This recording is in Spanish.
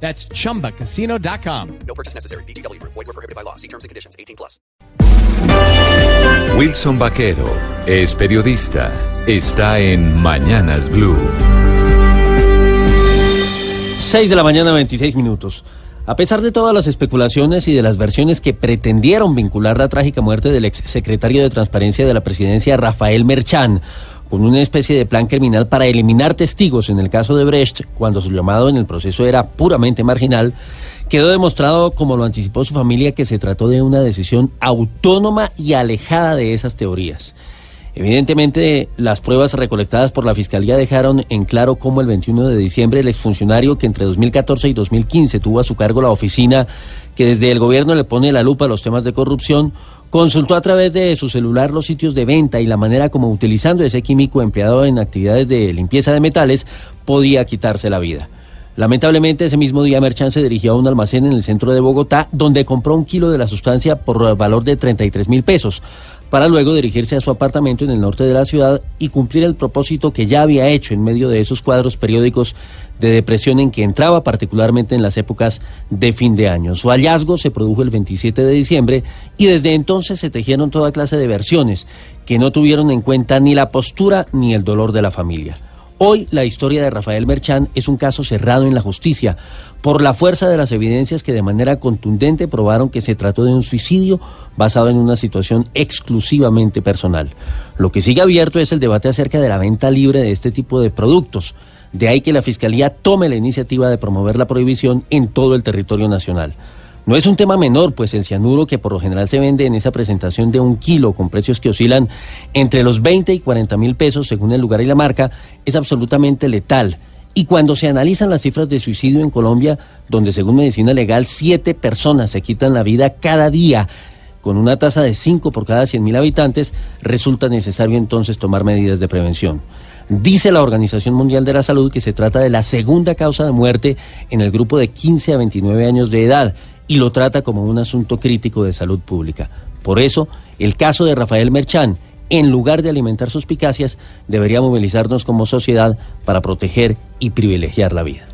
That's chumbacasino.com. No purchase necessary. BGW. Void were prohibited by law. See terms and conditions. 18 plus. Wilson Vaquero es periodista. Está en Mañanas Blue. 6 de la mañana, 26 minutos. A pesar de todas las especulaciones y de las versiones que pretendieron vincular la trágica muerte del ex secretario de Transparencia de la Presidencia, Rafael Merchán, con una especie de plan criminal para eliminar testigos en el caso de Brecht, cuando su llamado en el proceso era puramente marginal, quedó demostrado, como lo anticipó su familia, que se trató de una decisión autónoma y alejada de esas teorías. Evidentemente, las pruebas recolectadas por la Fiscalía dejaron en claro cómo el 21 de diciembre el exfuncionario que entre 2014 y 2015 tuvo a su cargo la oficina que desde el gobierno le pone la lupa a los temas de corrupción, Consultó a través de su celular los sitios de venta y la manera como utilizando ese químico empleado en actividades de limpieza de metales podía quitarse la vida. Lamentablemente ese mismo día Merchan se dirigió a un almacén en el centro de Bogotá donde compró un kilo de la sustancia por valor de 33 mil pesos para luego dirigirse a su apartamento en el norte de la ciudad y cumplir el propósito que ya había hecho en medio de esos cuadros periódicos de depresión en que entraba particularmente en las épocas de fin de año. Su hallazgo se produjo el 27 de diciembre y desde entonces se tejieron toda clase de versiones que no tuvieron en cuenta ni la postura ni el dolor de la familia. Hoy la historia de Rafael Merchán es un caso cerrado en la justicia por la fuerza de las evidencias que de manera contundente probaron que se trató de un suicidio basado en una situación exclusivamente personal. Lo que sigue abierto es el debate acerca de la venta libre de este tipo de productos. De ahí que la Fiscalía tome la iniciativa de promover la prohibición en todo el territorio nacional. No es un tema menor, pues el cianuro que por lo general se vende en esa presentación de un kilo con precios que oscilan entre los 20 y 40 mil pesos según el lugar y la marca, es absolutamente letal. Y cuando se analizan las cifras de suicidio en Colombia, donde según Medicina Legal siete personas se quitan la vida cada día, con una tasa de 5 por cada 100 mil habitantes, resulta necesario entonces tomar medidas de prevención. Dice la Organización Mundial de la Salud que se trata de la segunda causa de muerte en el grupo de 15 a 29 años de edad y lo trata como un asunto crítico de salud pública. Por eso, el caso de Rafael Merchán, en lugar de alimentar suspicacias, debería movilizarnos como sociedad para proteger y privilegiar la vida.